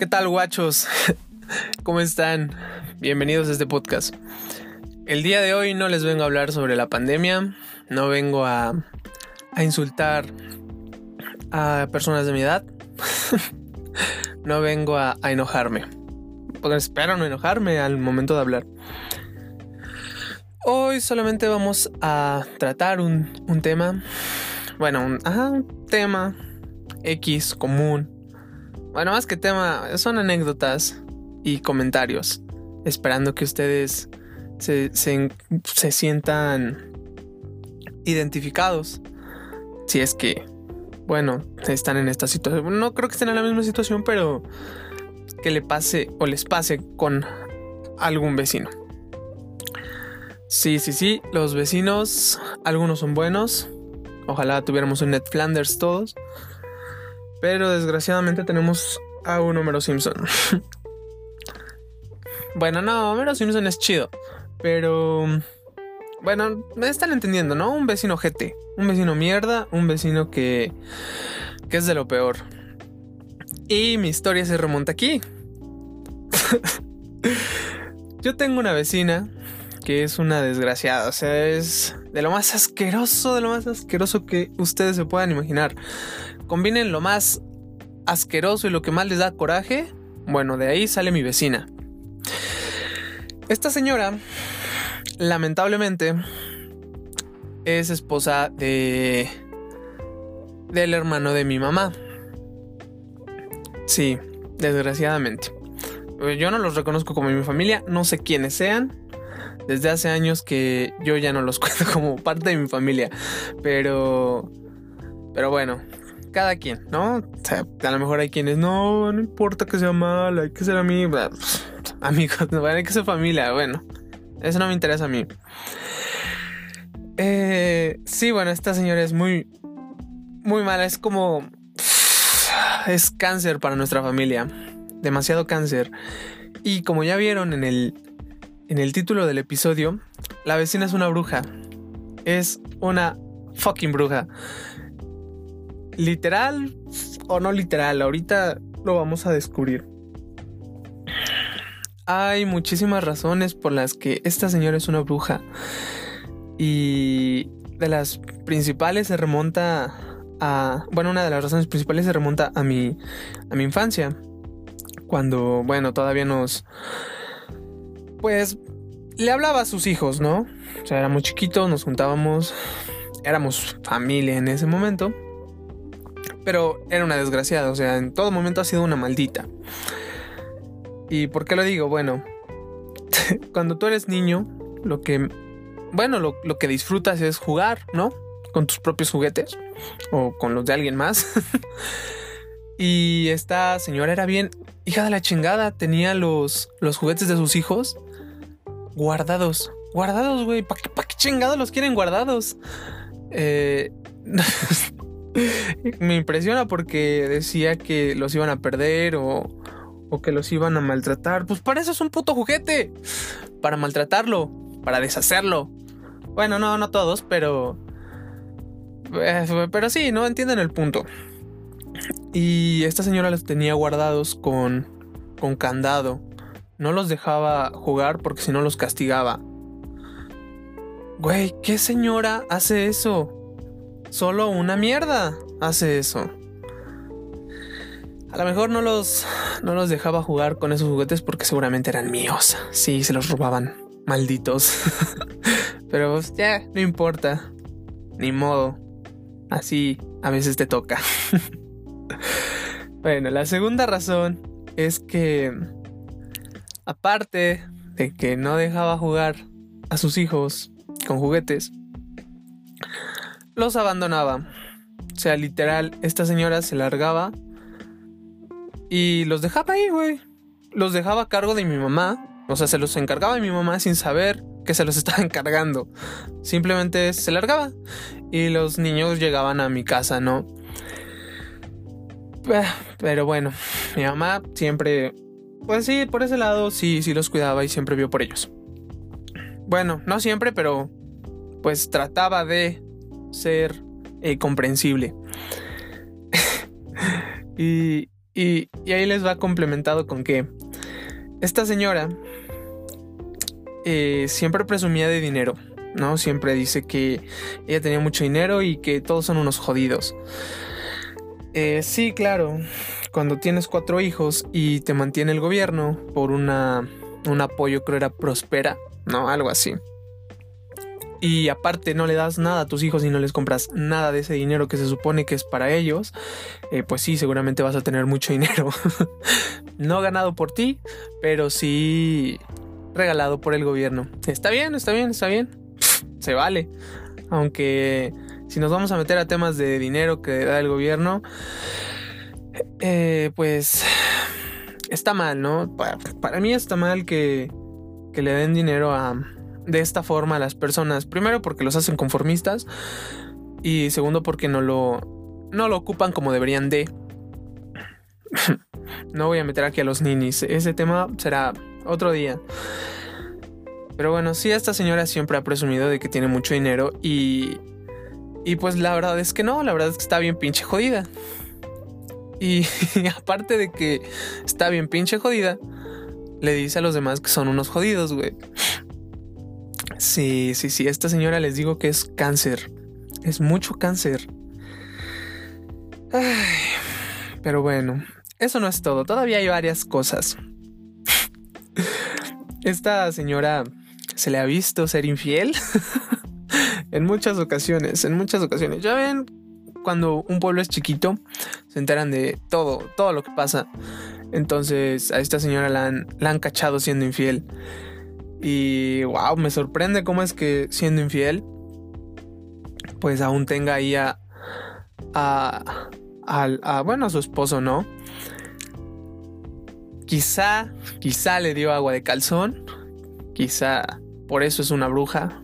¿Qué tal, guachos? ¿Cómo están? Bienvenidos a este podcast. El día de hoy no les vengo a hablar sobre la pandemia, no vengo a, a insultar a personas de mi edad, no vengo a, enojarme. Pues espero no enojarme al momento de hablar. Hoy solamente vamos a tratar un, un tema, bueno, un tema X común. Bueno, más que tema, son anécdotas y comentarios, esperando que ustedes se, se, se sientan identificados. Si es que, bueno, están en esta situación. No creo que estén en la misma situación, pero que le pase o les pase con algún vecino. Sí, sí, sí, los vecinos, algunos son buenos. Ojalá tuviéramos un Ned Flanders todos. Pero desgraciadamente tenemos a un Homero Simpson. bueno, no, Homero Simpson es chido. Pero... Bueno, me están entendiendo, ¿no? Un vecino GT. Un vecino mierda. Un vecino que... Que es de lo peor. Y mi historia se remonta aquí. Yo tengo una vecina que es una desgraciada. O sea, es de lo más asqueroso, de lo más asqueroso que ustedes se puedan imaginar. Combinen lo más asqueroso y lo que más les da coraje. Bueno, de ahí sale mi vecina. Esta señora, lamentablemente, es esposa de... del hermano de mi mamá. Sí, desgraciadamente. Yo no los reconozco como mi familia, no sé quiénes sean. Desde hace años que yo ya no los cuento como parte de mi familia. Pero... Pero bueno, cada quien, ¿no? O sea, a lo mejor hay quienes, no, no importa que sea mal, hay que ser amigos. Amigos, no, hay que ser familia, bueno. Eso no me interesa a mí. Eh, sí, bueno, esta señora es muy, muy mala. Es como... Es cáncer para nuestra familia. Demasiado cáncer. Y como ya vieron en el, en el título del episodio, la vecina es una bruja. Es una fucking bruja. Literal o no literal, ahorita lo vamos a descubrir. Hay muchísimas razones por las que esta señora es una bruja. Y de las principales se remonta a... Bueno, una de las razones principales se remonta a mi, a mi infancia. Cuando, bueno, todavía nos... Pues le hablaba a sus hijos, ¿no? O sea, éramos chiquitos, nos juntábamos, éramos familia en ese momento. Pero era una desgraciada, o sea, en todo momento ha sido una maldita. ¿Y por qué lo digo? Bueno, cuando tú eres niño, lo que, bueno, lo, lo, que disfrutas es jugar, ¿no? Con tus propios juguetes o con los de alguien más. y esta señora era bien hija de la chingada, tenía los, los juguetes de sus hijos guardados. Guardados, güey. ¿Para qué, pa qué chingados los quieren guardados? Eh, me impresiona porque decía que los iban a perder o, o que los iban a maltratar. Pues para eso es un puto juguete. Para maltratarlo, para deshacerlo. Bueno, no, no todos, pero... Eh, pero sí, ¿no? Entienden el punto. Y esta señora los tenía guardados con, con candado. No los dejaba jugar porque si no los castigaba. Güey, ¿qué señora hace eso? Solo una mierda hace eso. A lo mejor no los, no los dejaba jugar con esos juguetes porque seguramente eran míos. Sí, se los robaban. Malditos. Pero pues, ya, no importa. Ni modo. Así a veces te toca. bueno, la segunda razón es que, aparte de que no dejaba jugar a sus hijos con juguetes, los abandonaba. O sea, literal, esta señora se largaba y los dejaba ahí, güey. Los dejaba a cargo de mi mamá. O sea, se los encargaba de mi mamá sin saber que se los estaba encargando. Simplemente se largaba. Y los niños llegaban a mi casa, ¿no? Pero bueno, mi mamá siempre... Pues sí, por ese lado sí, sí los cuidaba y siempre vio por ellos. Bueno, no siempre, pero pues trataba de ser eh, comprensible. y, Y, ahí les va complementado con que esta señora eh, siempre presumía de dinero, ¿no? Siempre dice que ella tenía mucho dinero y que todos son unos jodidos. Eh, sí, claro, cuando tienes cuatro hijos y te mantiene el gobierno por una, un apoyo, creo era Prospera, ¿no? Algo así. Y aparte no le das nada a tus hijos y no les compras nada de ese dinero que se supone que es para ellos, eh, pues sí, seguramente vas a tener mucho dinero. no ganado por ti, pero sí regalado por el gobierno. Está bien, está bien, está bien. Se vale. Aunque si nos vamos a meter a temas de dinero que da el gobierno, eh, pues está mal, ¿no? Para, mí está mal que, que le den dinero a, de esta forma a las personas. Primero porque los hacen conformistas y segundo porque no lo, no lo ocupan como deberían de. no voy a meter aquí a los ninis. Ese tema será otro día. Pero bueno, sí, esta señora siempre ha presumido de que tiene mucho dinero y... Y pues la verdad es que no, la verdad es que está bien pinche jodida. Y, aparte de que está bien pinche jodida, le dice a los demás que son unos jodidos, güey. Sí, sí, sí, esta señora les digo que es cáncer. Es mucho cáncer. pero bueno, eso no es todo. Todavía hay varias cosas. Esta señora se le ha visto ser infiel en muchas ocasiones, en muchas ocasiones. Ya ven, cuando un pueblo es chiquito, se enteran de todo, todo lo que pasa. Entonces a esta señora la han, la han cachado siendo infiel. Y wow, me sorprende cómo es que siendo infiel, pues aún tenga ahí a, a, bueno, a su esposo, ¿no? Quizá, quizá le dio agua de calzón, quizá por eso es una bruja,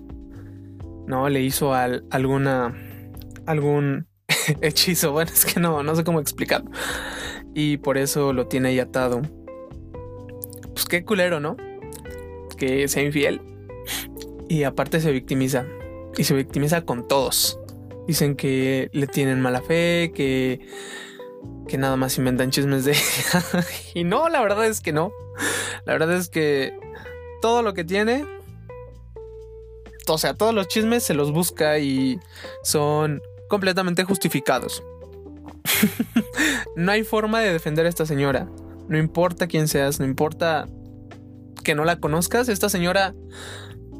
¿no? Le hizo alguna, algún hechizo, bueno, es que no, no sé cómo explicarlo. Y por eso lo tiene ahí atado. Pues qué culero, ¿no? Que sea infiel. Y aparte se victimiza. Y se victimiza con todos. Dicen que le tienen mala fe, que, que nada más inventan chismes de y no, la verdad es que no. La verdad es que todo lo que tiene, o sea, todos los chismes se los busca y son completamente justificados. no hay forma de defender a esta señora. No importa quién seas, no importa que no la conozcas, esta señora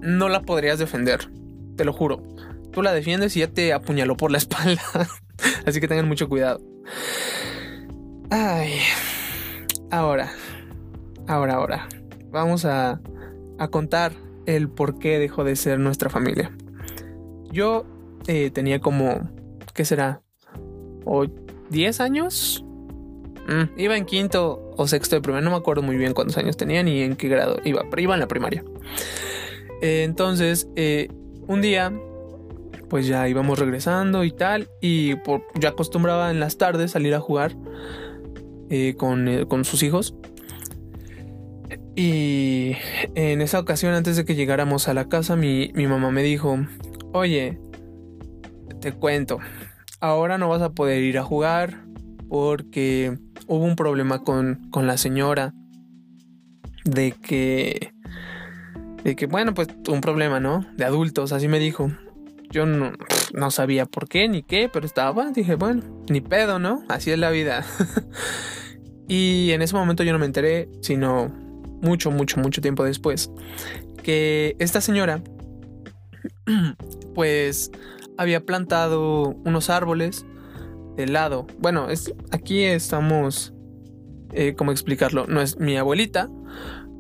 no la podrías defender. Te lo juro. Tú la defiendes y ya te apuñaló por la espalda. Así que tengan mucho cuidado. Ay. Ahora. Ahora, ahora. Vamos a, a contar el por qué dejó de ser nuestra familia. Yo eh, tenía como, ¿qué será? ¿O 10 años? Mm, iba en quinto o sexto de primaria, no me acuerdo muy bien cuántos años tenía ni en qué grado iba, pero iba en la primaria. Eh, entonces, eh, un día, pues ya íbamos regresando y tal, y por, yo acostumbraba en las tardes salir a jugar eh, con, con sus hijos. Y en esa ocasión, antes de que llegáramos a la casa, mi, mi mamá me dijo, oye, te cuento, ahora no vas a poder ir a jugar porque hubo un problema con, con la señora de que de que bueno pues un problema no de adultos así me dijo. Yo no, no sabía por qué ni qué pero estaba dije bueno ni pedo no así es la vida. Y en ese momento yo no me enteré sino mucho mucho mucho tiempo después que esta señora pues había plantado unos árboles de lado. Bueno, es, aquí estamos, eh, ¿cómo explicarlo? No es mi abuelita,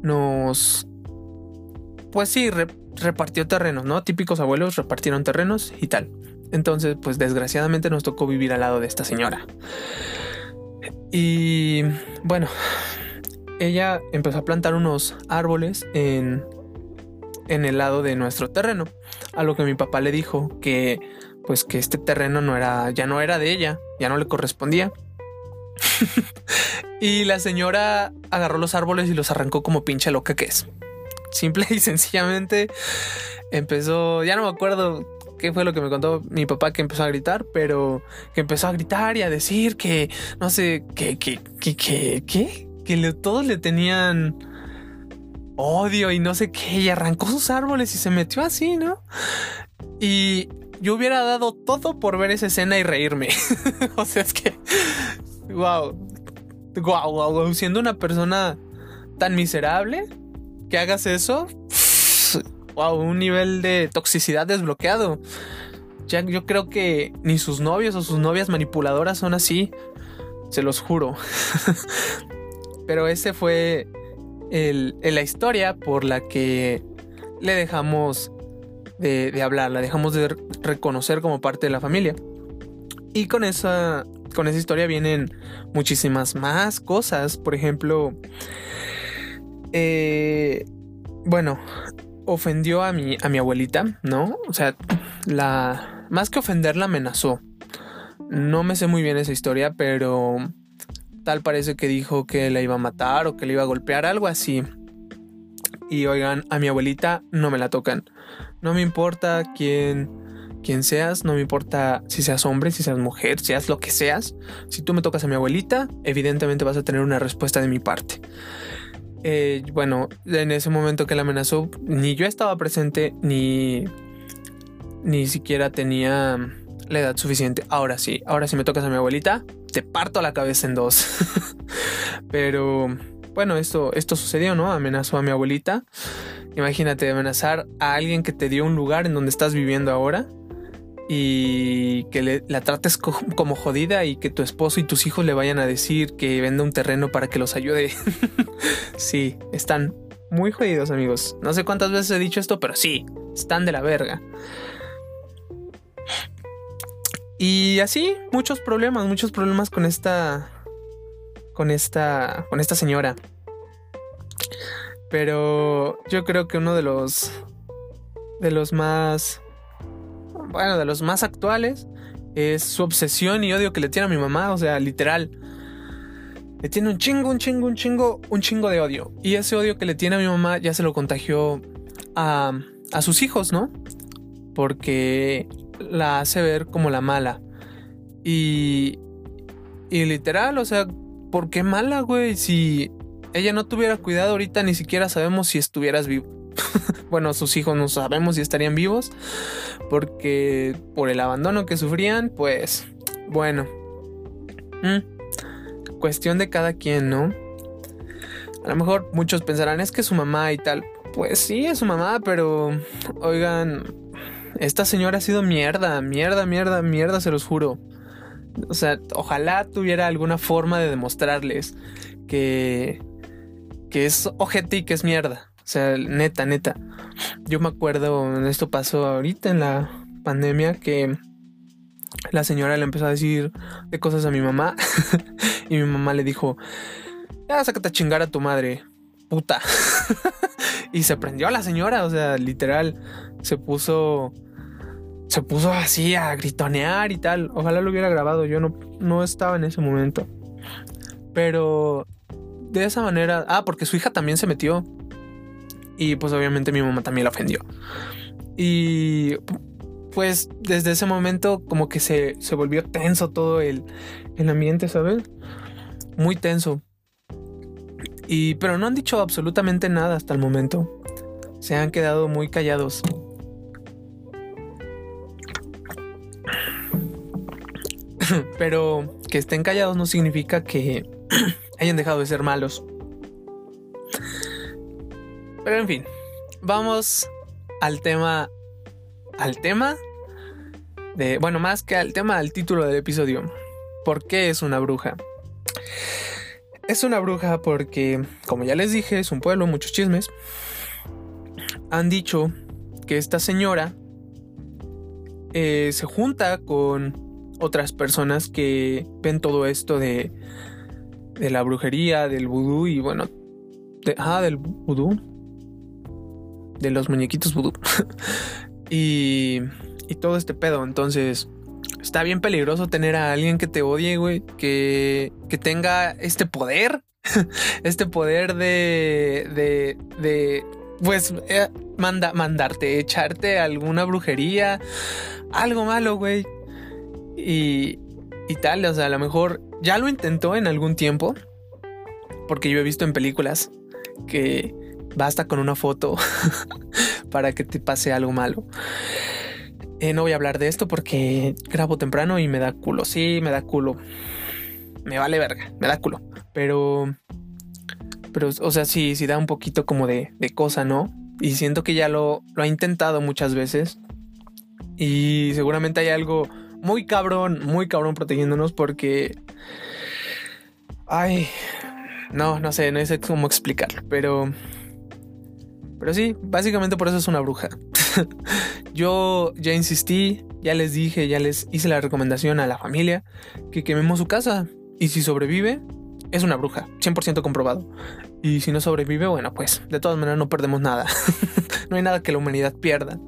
nos, pues sí, repartió terrenos, ¿no? Típicos abuelos repartieron terrenos y tal. Entonces, pues desgraciadamente nos tocó vivir al lado de esta señora. Y bueno, ella empezó a plantar unos árboles en, en el lado de nuestro terreno. A lo que mi papá le dijo que pues que este terreno no era, ya no era de ella, ya no le correspondía. y la señora agarró los árboles y los arrancó como pinche loca que es. Simple y sencillamente empezó, ya no me acuerdo qué fue lo que me contó mi papá que empezó a gritar, pero que empezó a gritar y a decir que, no sé, que, que, que, que, que, que todos le tenían odio y no sé qué, y arrancó sus árboles y se metió así, ¿no? Y yo hubiera dado todo por ver esa escena y reírme. o sea, es que, wow, wow, wow, siendo una persona tan miserable que hagas eso, wow, un nivel de toxicidad desbloqueado. Ya, yo creo que ni sus novios o sus novias manipuladoras son así, se los juro. Pero ese fue el, la historia por la que le dejamos de, de, hablar, la dejamos de reconocer como parte de la familia. Y con esa, con esa historia vienen muchísimas más cosas. Por ejemplo, eh, bueno, ofendió a mi, a mi abuelita, ¿no? O sea, la. Más que ofenderla, amenazó. No me sé muy bien esa historia, pero tal parece que dijo que la iba a matar o que le iba a golpear, algo así. Y oigan, a mi abuelita no me la tocan. No me importa quién, quién seas, no me importa si seas hombre, si seas mujer, seas lo que seas. Si tú me tocas a mi abuelita, evidentemente vas a tener una respuesta de mi parte. Eh, bueno, en ese momento que la amenazó, ni yo estaba presente, ni, ni siquiera tenía la edad suficiente. Ahora sí, ahora sí me tocas a mi abuelita, te parto la cabeza en dos. Pero bueno, esto, esto sucedió, ¿no? Amenazó a mi abuelita. Imagínate amenazar a alguien que te dio un lugar en donde estás viviendo ahora y que la trates como jodida y que tu esposo y tus hijos le vayan a decir que venda un terreno para que los ayude. sí, están muy jodidos amigos. No sé cuántas veces he dicho esto, pero sí, están de la verga. Y así, muchos problemas, muchos problemas con esta. Con esta. Con esta señora. Pero yo creo que uno de los. De los más. Bueno, de los más actuales. Es su obsesión y odio que le tiene a mi mamá. O sea, literal. Le tiene un chingo, un chingo, un chingo, un chingo de odio. Y ese odio que le tiene a mi mamá ya se lo contagió a, a sus hijos, ¿no? Porque la hace ver como la mala. Y, y literal, o sea, ¿por qué mala, güey? Si ella no tuviera cuidado ahorita, ni siquiera sabemos si estuvieras vivo. bueno, sus hijos no sabemos si estarían vivos, porque por el abandono que sufrían, pues, bueno. Mm, cuestión de cada quien, ¿no? A lo mejor muchos pensarán, es que su mamá y tal. Pues sí, es su mamá, pero oigan, esta señora ha sido mierda, mierda, mierda, mierda, se los juro. O sea, ojalá tuviera alguna forma de demostrarles que, que es ojete y que es mierda. O sea, neta, neta. Yo me acuerdo, esto pasó ahorita en la pandemia, que la señora le empezó a decir de cosas a mi mamá. y mi mamá le dijo, ya sácate a chingar a tu madre, puta. y se prendió a la señora, o sea, literal, se puso se puso así a gritonear y tal. Ojalá lo hubiera grabado, yo no, no estaba en ese momento. Pero de esa manera, ah, porque su hija también se metió. Y pues obviamente mi mamá también la ofendió. Y pues desde ese momento como que se, se volvió tenso todo el, el ambiente, ¿sabes? Muy tenso. Y pero no han dicho absolutamente nada hasta el momento. Se han quedado muy callados. Pero que estén callados no significa que hayan dejado de ser malos. Pero en fin, vamos al tema. Al tema de. Bueno, más que al tema, al título del episodio. ¿Por qué es una bruja? Es una bruja porque, como ya les dije, es un pueblo, muchos chismes. Han dicho que esta señora eh, se junta con otras personas que ven todo esto de, de la brujería, del vudú y bueno, ah, del vudú, de los muñequitos vudú y, y todo este pedo. Entonces, está bien peligroso tener a alguien que te odie, güey, que, que tenga este poder, este poder de, de, de pues eh, manda, mandarte, echarte alguna brujería, algo malo, güey. Y, y tal, o sea, a lo mejor ya lo intentó en algún tiempo, porque yo he visto en películas que basta con una foto para que te pase algo malo. Eh, no voy a hablar de esto porque grabo temprano y me da culo. Sí, me da culo. Me vale verga, me da culo. Pero, pero, o sea, sí, sí da un poquito como de, de cosa, ¿no? Y siento que ya lo, lo ha intentado muchas veces. Y seguramente hay algo muy cabrón, muy cabrón protegiéndonos porque... Ay, no, no sé, no sé cómo explicarlo, pero... Pero sí, básicamente por eso es una bruja. Yo ya insistí, ya les dije, ya les hice la recomendación a la familia que quememos su casa. Y si sobrevive, es una bruja, 100% comprobado. Y si no sobrevive, bueno, pues de todas maneras no perdemos nada. no hay nada que la humanidad pierda.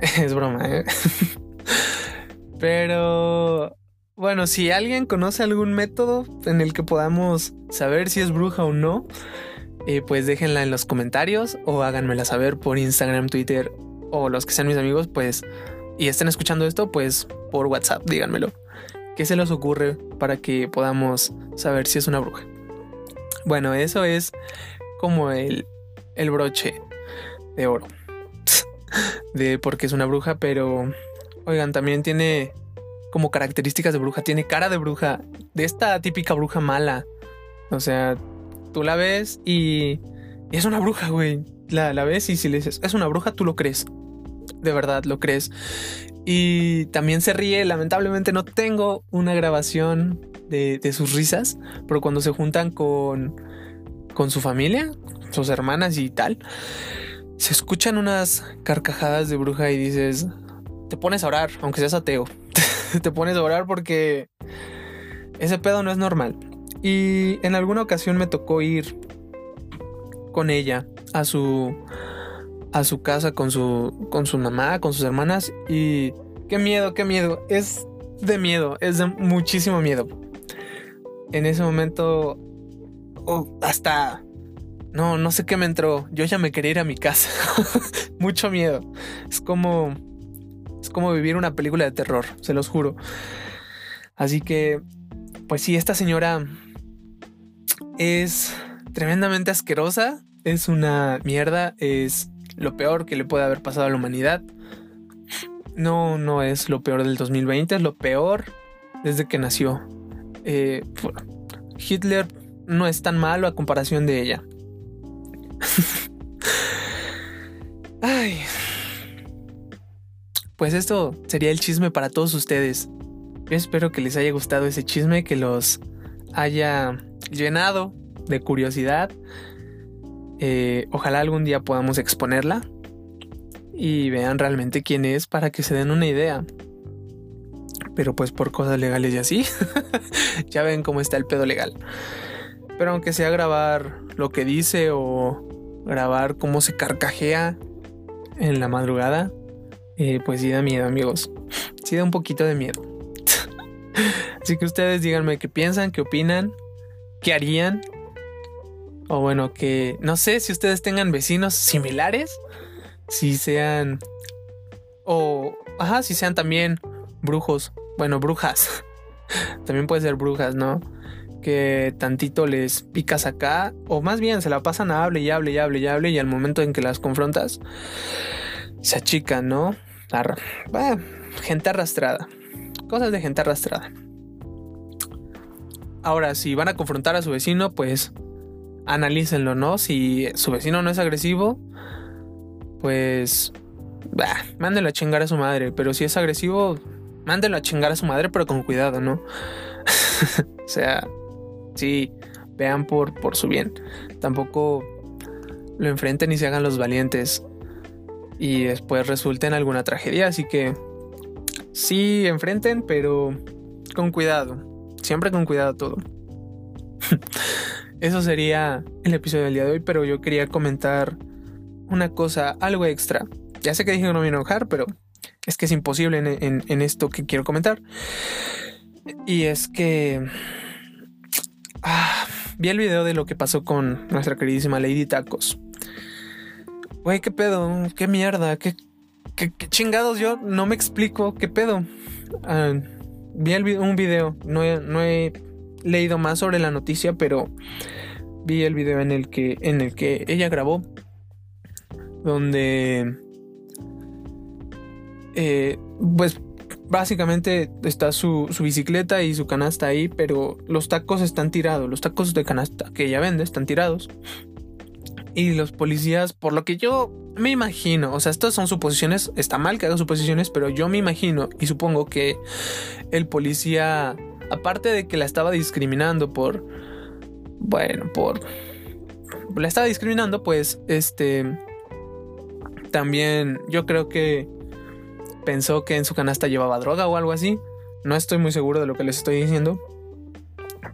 es broma, ¿eh? Pero bueno, si alguien conoce algún método en el que podamos saber si es bruja o no, eh, pues déjenla en los comentarios o háganmela saber por Instagram, Twitter o los que sean mis amigos, pues, y estén escuchando esto, pues por WhatsApp, díganmelo. ¿Qué se les ocurre para que podamos saber si es una bruja? Bueno, eso es como el, el broche de oro. de porque es una bruja, pero oigan, también tiene como características de bruja, tiene cara de bruja, de esta típica bruja mala. O sea, tú la ves y, es una bruja, güey. La, la ves y si le dices, es una bruja, tú lo crees. De verdad, lo crees. Y también se ríe, lamentablemente no tengo una grabación de, de sus risas, pero cuando se juntan con, con su familia, sus hermanas y tal, se escuchan unas carcajadas de bruja y dices, te pones a orar, aunque seas ateo, te pones a orar porque ese pedo no es normal. Y en alguna ocasión me tocó ir con ella a su a su casa con su con su mamá, con sus hermanas y qué miedo, qué miedo, es de miedo, es de muchísimo miedo. En ese momento oh, hasta no, no sé qué me entró. Yo ya me quería ir a mi casa. Mucho miedo. Es como es como vivir una película de terror, se los juro. Así que pues sí, esta señora es tremendamente asquerosa, es una mierda, es lo peor que le puede haber pasado a la humanidad. No, no es lo peor del 2020, es lo peor desde que nació. Eh, Hitler no es tan malo a comparación de ella. Ay. Pues esto sería el chisme para todos ustedes. Yo espero que les haya gustado ese chisme, que los haya llenado de curiosidad. Eh, ojalá algún día podamos exponerla y vean realmente quién es para que se den una idea. Pero pues por cosas legales y así, ya ven cómo está el pedo legal. Pero aunque sea grabar lo que dice o grabar cómo se carcajea en la madrugada, eh, pues sí da miedo amigos. Sí da un poquito de miedo. Así que ustedes díganme qué piensan, qué opinan, qué harían. O bueno, que no sé si ustedes tengan vecinos similares. Si sean... O... Ajá, si sean también brujos. Bueno, brujas. también puede ser brujas, ¿no? Que tantito les picas acá. O más bien se la pasan a hable y hable y hable y hable. Y al momento en que las confrontas, se achican, ¿no? gente arrastrada. Cosas de gente arrastrada. Ahora, si van a confrontar a su vecino, pues analícenlo, ¿no? Si su vecino no es agresivo, pues bah, a chingar a su madre. Pero si es agresivo, mándenlo a chingar a su madre, pero con cuidado, ¿no? o sea, sí, vean por, por su bien. Tampoco lo enfrenten y se hagan los valientes. Y después resulten alguna tragedia. Así que sí, enfrenten, pero con cuidado. Siempre con cuidado todo. Eso sería el episodio del día de hoy, pero yo quería comentar una cosa, algo extra. Ya sé que dije que no me iba a enojar, pero es que es imposible en, esto que quiero comentar. Y es que ah, vi el video de lo que pasó con nuestra queridísima Lady Tacos. Güey, ¿qué pedo? ¿Qué mierda? ¿Qué, chingados? Yo no me explico, ¿qué pedo? Ah, vi un video, no no he leído más sobre la noticia, pero vi el video en el que, en el que ella grabó, donde, eh, pues básicamente está su, su, bicicleta y su canasta ahí, pero los tacos están tirados, los tacos de canasta que ella vende están tirados. Y los policías, por lo que yo me imagino, o sea, estas son suposiciones, está mal que haga suposiciones, pero yo me imagino y supongo que el policía, aparte de que la estaba discriminando por, bueno, por... La estaba discriminando, pues, este... También yo creo que pensó que en su canasta llevaba droga o algo así. No estoy muy seguro de lo que les estoy diciendo.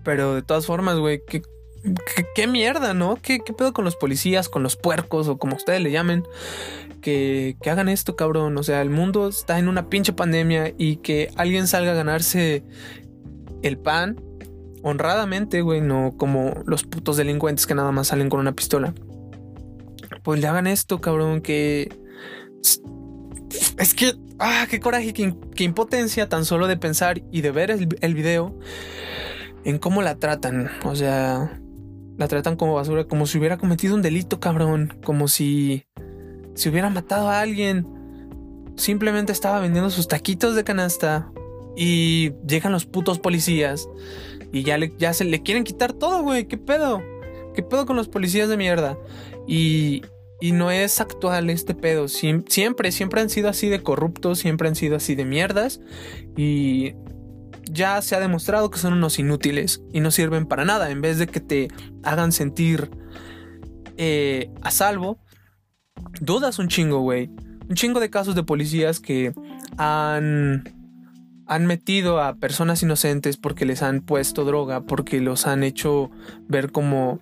Pero de todas formas, güey, ¿qué, qué, mierda, ¿no? ¿Qué, ¿Qué, pedo con los policías, con los puercos o como ustedes le llamen? Que, que hagan esto, cabrón. O sea, el mundo está en una pinche pandemia y que alguien salga a ganarse el pan honradamente, güey, no como los putos delincuentes que nada más salen con una pistola. Pues le hagan esto, cabrón, que... Es que... Ah, qué coraje, qué, impotencia tan solo de pensar y de ver el, el video en cómo la tratan. O sea, la tratan como basura, como si hubiera cometido un delito, cabrón. Como si... Si hubiera matado a alguien. Simplemente estaba vendiendo sus taquitos de canasta. Y llegan los putos policías y ya, le, ya se le quieren quitar todo, güey. ¿Qué pedo? ¿Qué pedo con los policías de mierda? Y, y no es actual este pedo. siempre, siempre han sido así de corruptos, siempre han sido así de mierdas. Y ya se ha demostrado que son unos inútiles y no sirven para nada. En vez de que te hagan sentir eh, a salvo, dudas un chingo, güey. Un chingo de casos de policías que han han metido a personas inocentes porque les han puesto droga, porque los han hecho ver como,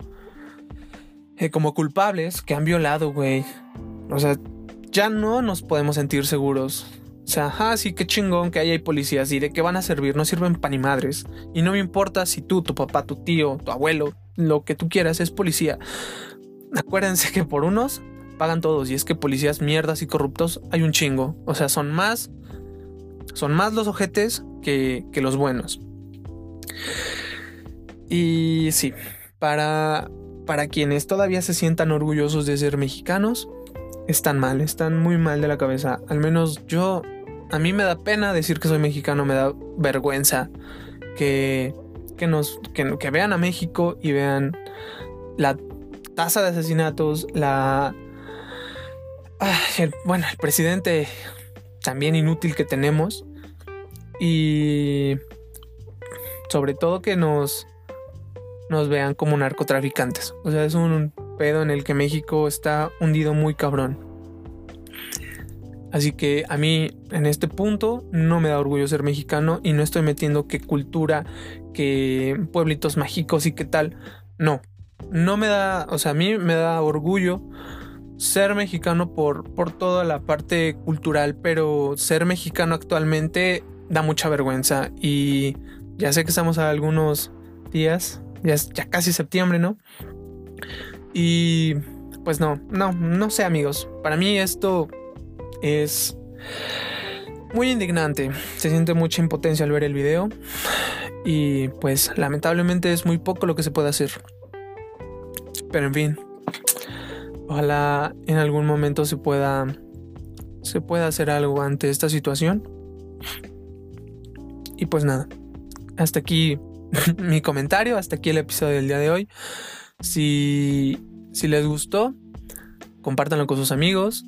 eh, como culpables que han violado, güey. O sea, ya no nos podemos sentir seguros. O sea, ah, sí, qué chingón que hay policías y de qué van a servir, no sirven pan ni madres. Y no me importa si tú, tu papá, tu tío, tu abuelo, lo que tú quieras es policía. Acuérdense que por unos pagan todos y es que policías mierdas y corruptos hay un chingo. O sea, son más son más los ojetes que, los buenos. Y sí, para, para quienes todavía se sientan orgullosos de ser mexicanos, están mal, están muy mal de la cabeza. Al menos yo, a mí me da pena decir que soy mexicano, me da vergüenza que, que, nos, que, vean a México y vean la tasa de asesinatos, la... Ah, bueno, el presidente también inútil que tenemos. Y sobre todo que nos, nos vean como narcotraficantes. O sea, es un pedo en el que México está hundido muy cabrón. Así que a mí en este punto no me da orgullo ser mexicano y no estoy metiendo qué cultura, qué pueblitos mágicos y qué tal. No, no me da, o sea, a mí me da orgullo ser mexicano por, por toda la parte cultural, pero ser mexicano actualmente da mucha vergüenza y ya sé que estamos a algunos días, ya es ya casi septiembre, ¿no? Y pues no, no, no sé amigos, para mí esto es muy indignante, se siente mucha impotencia al ver el video y pues lamentablemente es muy poco lo que se puede hacer. Pero en fin, Ojalá en algún momento se pueda se pueda hacer algo ante esta situación. Y pues nada, hasta aquí mi comentario, hasta aquí el episodio del día de hoy. Si, si les gustó, compártanlo con sus amigos,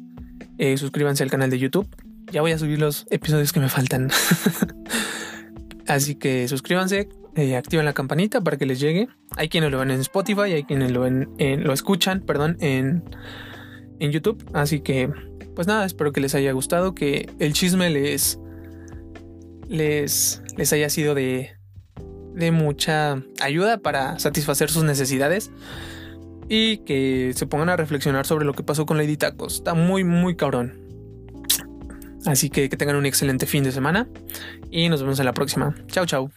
eh, suscríbanse al canal de YouTube. Ya voy a subir los episodios que me faltan. Así que suscríbanse, eh, activen la campanita para que les llegue. Hay quienes lo ven en Spotify, hay quienes lo, ven, lo escuchan, perdón, en, en YouTube. Así que, pues nada, espero que les haya gustado, que el chisme les, les, les haya sido de, de mucha ayuda para satisfacer sus necesidades y que se pongan a reflexionar sobre lo que pasó con Lady Tacos. Está muy, muy cabrón. Así que que tengan un excelente fin de semana y nos vemos en la próxima. Chao, chao.